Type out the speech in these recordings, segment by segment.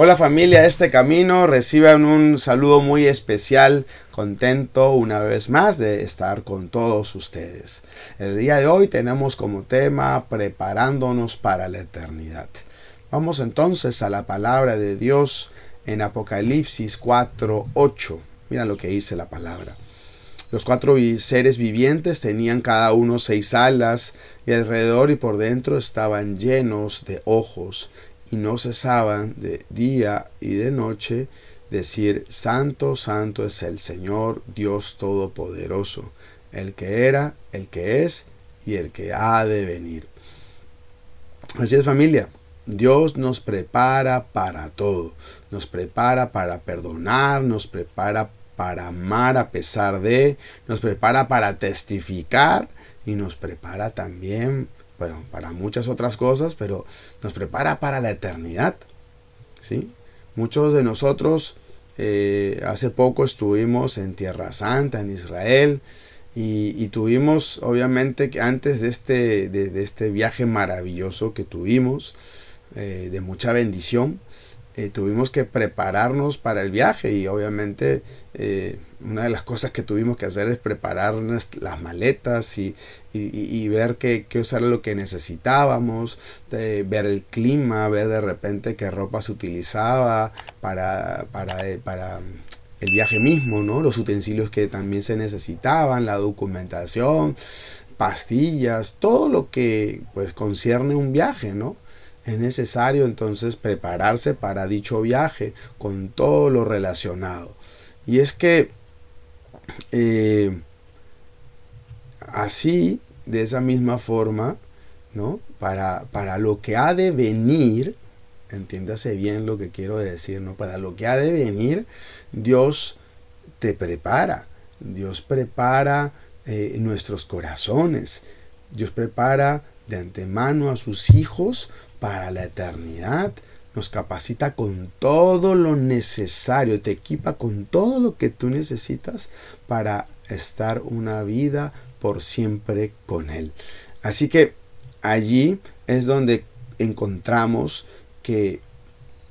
Hola familia este camino, reciban un saludo muy especial, contento una vez más de estar con todos ustedes. El día de hoy tenemos como tema preparándonos para la eternidad. Vamos entonces a la palabra de Dios en Apocalipsis 4:8. Mira lo que dice la palabra. Los cuatro seres vivientes tenían cada uno seis alas y alrededor y por dentro estaban llenos de ojos y no cesaban de día y de noche decir, Santo, Santo es el Señor Dios Todopoderoso, el que era, el que es y el que ha de venir. Así es familia, Dios nos prepara para todo, nos prepara para perdonar, nos prepara para amar a pesar de, nos prepara para testificar y nos prepara también bueno, para muchas otras cosas, pero nos prepara para la eternidad. ¿sí? Muchos de nosotros eh, hace poco estuvimos en Tierra Santa, en Israel, y, tuvimos, obviamente, que antes de este, de, este viaje maravilloso que tuvimos, eh, de mucha bendición, eh, tuvimos que prepararnos para el viaje y obviamente eh, una de las cosas que tuvimos que hacer es preparar las maletas y, ver qué, qué lo que necesitábamos, ver el clima, ver de repente qué ropa se utilizaba para, para, eh, para el viaje mismo, ¿no? los utensilios que también se necesitaban, la documentación, pastillas, todo lo que pues concierne un viaje, ¿no? Es necesario entonces prepararse para dicho viaje con todo lo relacionado. Y es que eh, así, de esa misma forma, ¿no? Para, para lo que ha de venir, entiéndase bien lo que quiero decir, ¿no? Para lo que ha de venir, Dios te prepara. Dios prepara eh, nuestros corazones. Dios prepara de antemano a sus hijos para la eternidad. Nos capacita con todo lo necesario, te equipa con todo lo que tú necesitas para estar una vida por siempre con Él. Así que allí es donde encontramos que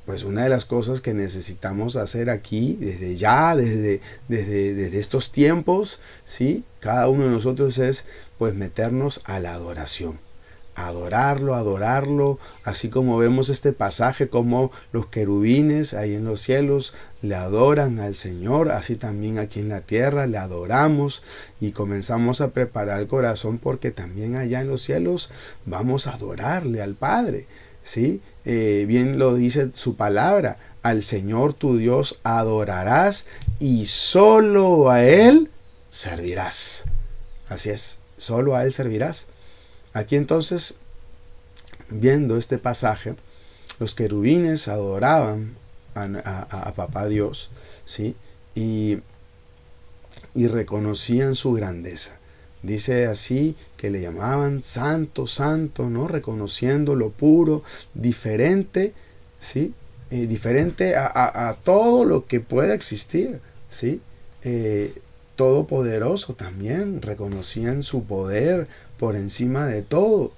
pues una de las cosas que necesitamos hacer aquí desde ya, desde, desde, desde, estos tiempos, ¿sí? Cada uno de nosotros es pues meternos a la adoración adorarlo, adorarlo, así como vemos este pasaje como los querubines ahí en los cielos le adoran al Señor, así también aquí en la tierra le adoramos y comenzamos a preparar el corazón porque también allá en los cielos vamos a adorarle al Padre. ¿sí? Eh, bien lo dice su palabra, al Señor tu Dios adorarás y solo a Él servirás. Así es, solo a Él servirás. Aquí entonces, viendo este pasaje, los querubines adoraban a, papá Dios, ¿sí? Y, y reconocían su grandeza. Dice así que le llamaban santo, santo, ¿no? Reconociendo lo puro, diferente, ¿sí? Eh, diferente a, todo lo que pueda existir, ¿sí? Eh, todopoderoso también, reconocían su poder por encima de todo,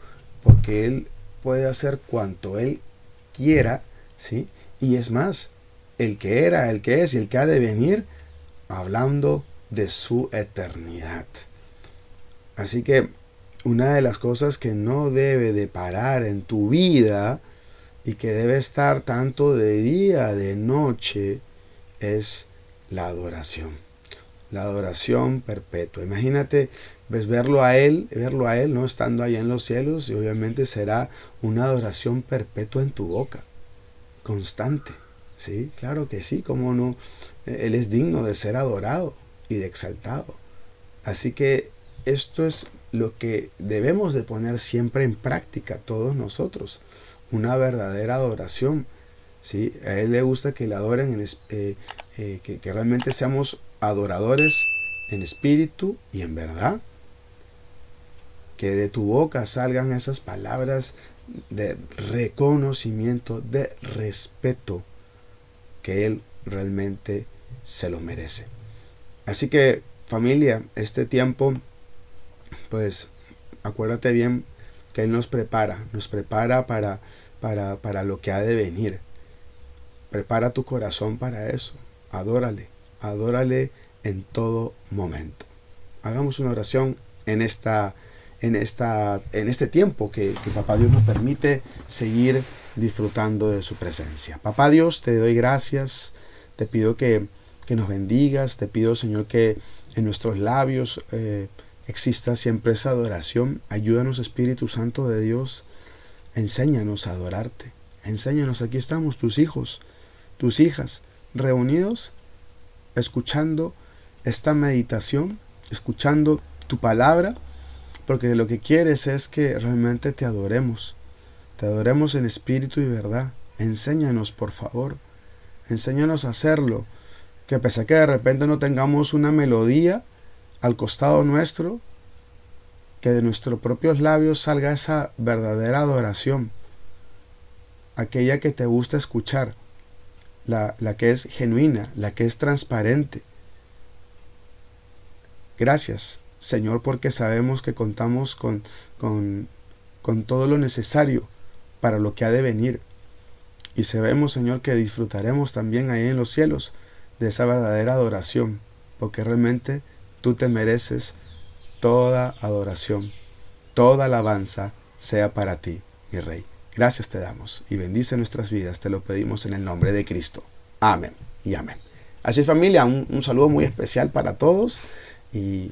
porque Él puede hacer cuanto Él quiera, ¿sí? Y es más, el que era, el que es y el que ha de venir, hablando de su eternidad. Así que una de las cosas que no debe de parar en tu vida y que debe estar tanto de día, de noche, es la adoración la adoración perpetua. Imagínate ves verlo a él, verlo a él, no estando allá en los cielos y obviamente será una adoración perpetua en tu boca, constante. Sí, claro que sí, cómo no. Él es digno de ser adorado y de exaltado. Así que esto es lo que debemos de poner siempre en práctica todos nosotros, una verdadera adoración. ¿sí? A Él le gusta que le adoren, en, eh, eh, que realmente seamos adoradores en espíritu y en verdad. Que de tu boca salgan esas palabras de reconocimiento, de respeto que Él realmente se lo merece. Así que familia, este tiempo, pues acuérdate bien que Él nos prepara, nos prepara para, para, para lo que ha de venir. Prepara tu corazón para eso. Adórale, adórale en todo momento. Hagamos una oración en esta en, esta, en este tiempo que, Papá Dios nos permite seguir disfrutando de su presencia. Papá Dios, te doy gracias, te pido que, que nos bendigas, te pido Señor que en nuestros labios eh, exista siempre esa adoración. Ayúdanos Espíritu Santo de Dios, enséñanos a adorarte, enséñanos, aquí estamos tus hijos, tus hijas, reunidos, escuchando esta meditación, escuchando tu palabra porque lo que quieres es que realmente te adoremos. Te adoremos en espíritu y verdad. Enséñanos, por favor. Enséñanos a hacerlo. Que pese a que de repente no tengamos una melodía al costado nuestro, que de nuestros propios labios salga esa verdadera adoración. Aquella que te gusta escuchar. La, la que es genuina, la que es transparente. Gracias Señor, porque sabemos que contamos con, con, con todo lo necesario para lo que ha de venir. Y sabemos, Señor, que disfrutaremos también ahí en los cielos de esa verdadera adoración, porque realmente tú te mereces toda adoración, toda alabanza sea para ti, mi Rey. Gracias te damos y bendice nuestras vidas, te lo pedimos en el nombre de Cristo. Amén y amén. Así familia, un, un saludo muy especial para todos y